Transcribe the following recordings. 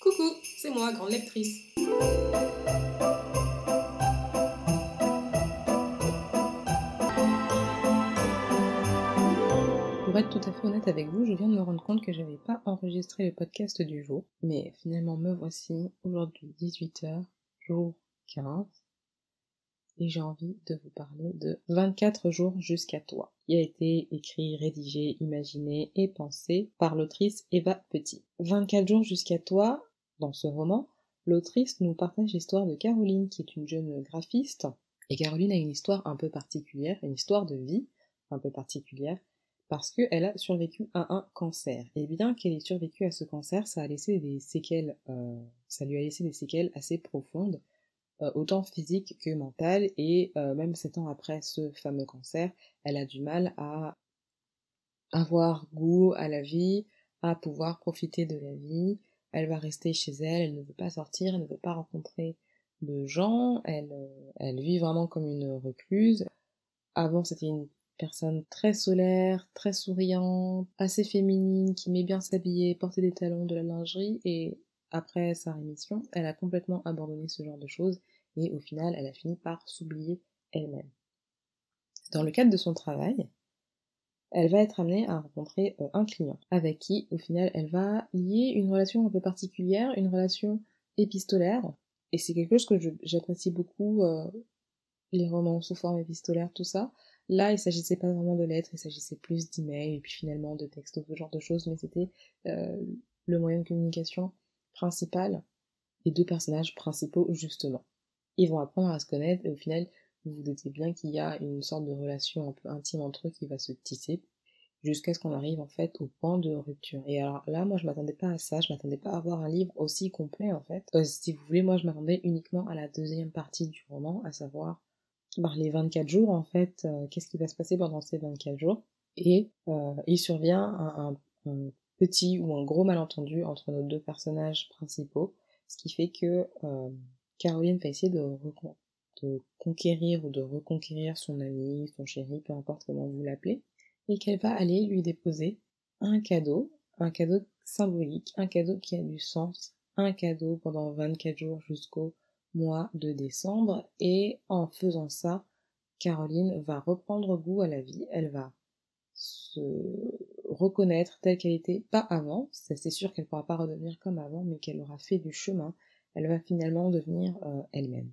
Coucou, c'est moi, grande lectrice. Pour être tout à fait honnête avec vous, je viens de me rendre compte que j'avais pas enregistré le podcast du jour, mais finalement me voici aujourd'hui 18h, jour 15, et j'ai envie de vous parler de 24 jours jusqu'à toi, qui a été écrit, rédigé, imaginé et pensé par l'autrice Eva Petit. 24 jours jusqu'à toi, dans ce roman, l'autrice nous partage l'histoire de Caroline, qui est une jeune graphiste, et Caroline a une histoire un peu particulière, une histoire de vie un peu particulière, parce qu'elle a survécu à un cancer. Et bien qu'elle ait survécu à ce cancer, ça a laissé des séquelles, euh, ça lui a laissé des séquelles assez profondes, autant physique que mentale, et euh, même sept ans après ce fameux cancer, elle a du mal à avoir goût à la vie, à pouvoir profiter de la vie, elle va rester chez elle, elle ne veut pas sortir, elle ne veut pas rencontrer de gens, elle, euh, elle vit vraiment comme une recluse. Avant, c'était une personne très solaire, très souriante, assez féminine, qui met bien s'habiller, porter des talons, de la lingerie, et après sa rémission, elle a complètement abandonné ce genre de choses et au final, elle a fini par s'oublier elle-même. Dans le cadre de son travail, elle va être amenée à rencontrer euh, un client avec qui, au final, elle va lier une relation un peu particulière, une relation épistolaire, et c'est quelque chose que j'apprécie beaucoup, euh, les romans sous forme épistolaire, tout ça. Là, il s'agissait pas vraiment de lettres, il s'agissait plus d'emails, et puis finalement de textes, ce genre de choses, mais c'était euh, le moyen de communication principal des deux personnages principaux, justement ils vont apprendre à se connaître et au final, vous vous doutez bien qu'il y a une sorte de relation un peu intime entre eux qui va se tisser jusqu'à ce qu'on arrive en fait au point de rupture. Et alors là, moi je m'attendais pas à ça, je m'attendais pas à avoir un livre aussi complet en fait. Euh, si vous voulez, moi je m'attendais uniquement à la deuxième partie du roman, à savoir par les 24 jours en fait, euh, qu'est-ce qui va se passer pendant ces 24 jours. Et euh, il survient un, un, petit ou un gros malentendu entre nos deux personnages principaux, ce qui fait que Caroline va essayer de, conquérir ou de reconquérir son ami, son chéri, peu importe comment vous l'appelez, et qu'elle va aller lui déposer un cadeau, un cadeau symbolique, un cadeau qui a du sens, un cadeau pendant 24 jours jusqu'au mois de décembre, et en faisant ça, Caroline va reprendre goût à la vie, elle va se reconnaître telle qu'elle était, pas avant, c'est sûr qu'elle ne pourra pas redevenir comme avant, mais qu'elle aura fait du chemin, elle va finalement devenir euh, elle-même.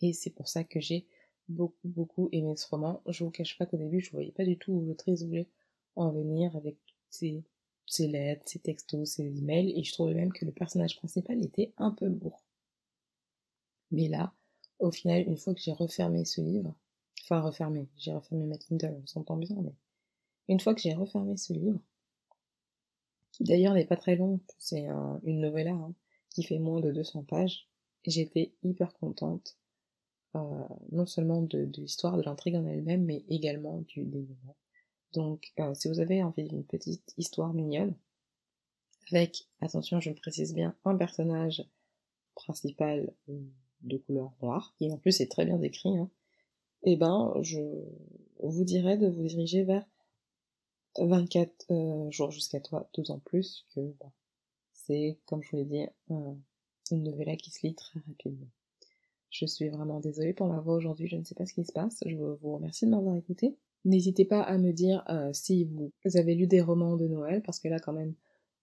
Et c'est pour ça que j'ai beaucoup, beaucoup aimé ce roman. Je vous cache pas qu'au début, je voyais pas du tout où l'autrice voulait en venir avec ses, ses lettres, ses textos, ses emails, et je trouvais même que le personnage principal était un peu lourd. Mais là, au final, une fois que j'ai refermé ce livre, enfin refermé, j'ai refermé ma Kindle, on s'entend bien, mais une fois que j'ai refermé ce livre, qui d'ailleurs n'est pas très long, c'est une novella, hein, qui fait moins de 200 pages. J'étais hyper contente, euh, non seulement de, l'histoire, de l'intrigue en elle-même, mais également du dénouement. Donc, euh, si vous avez envie d'une petite histoire mignonne, avec, attention, je précise bien, un personnage principal de couleur noire, qui en plus est très bien décrit, hein, eh ben, je vous dirais de vous diriger vers 24 jours jusqu'à toi, en plus que c'est, comme je vous l'ai dit, une novella qui se lit très rapidement. Je suis vraiment désolée pour ma voix aujourd'hui, je ne sais pas ce qui se passe, je vous remercie de m'avoir écouté. N'hésitez pas à me dire euh, si vous avez lu des romans de Noël, parce que là quand même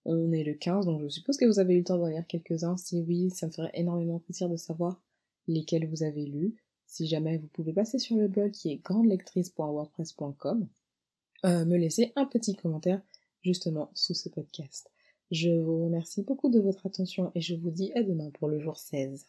on est le 15, donc je suppose que vous avez eu le temps d'en lire quelques-uns. Si oui, ça me ferait énormément plaisir de savoir lesquels vous avez lus. Si jamais vous pouvez passer sur le blog qui est grandelectrice.wordpress.com, euh, me laisser un petit commentaire justement sous ce podcast. Je vous remercie beaucoup de votre attention et je vous dis à demain pour le jour 16.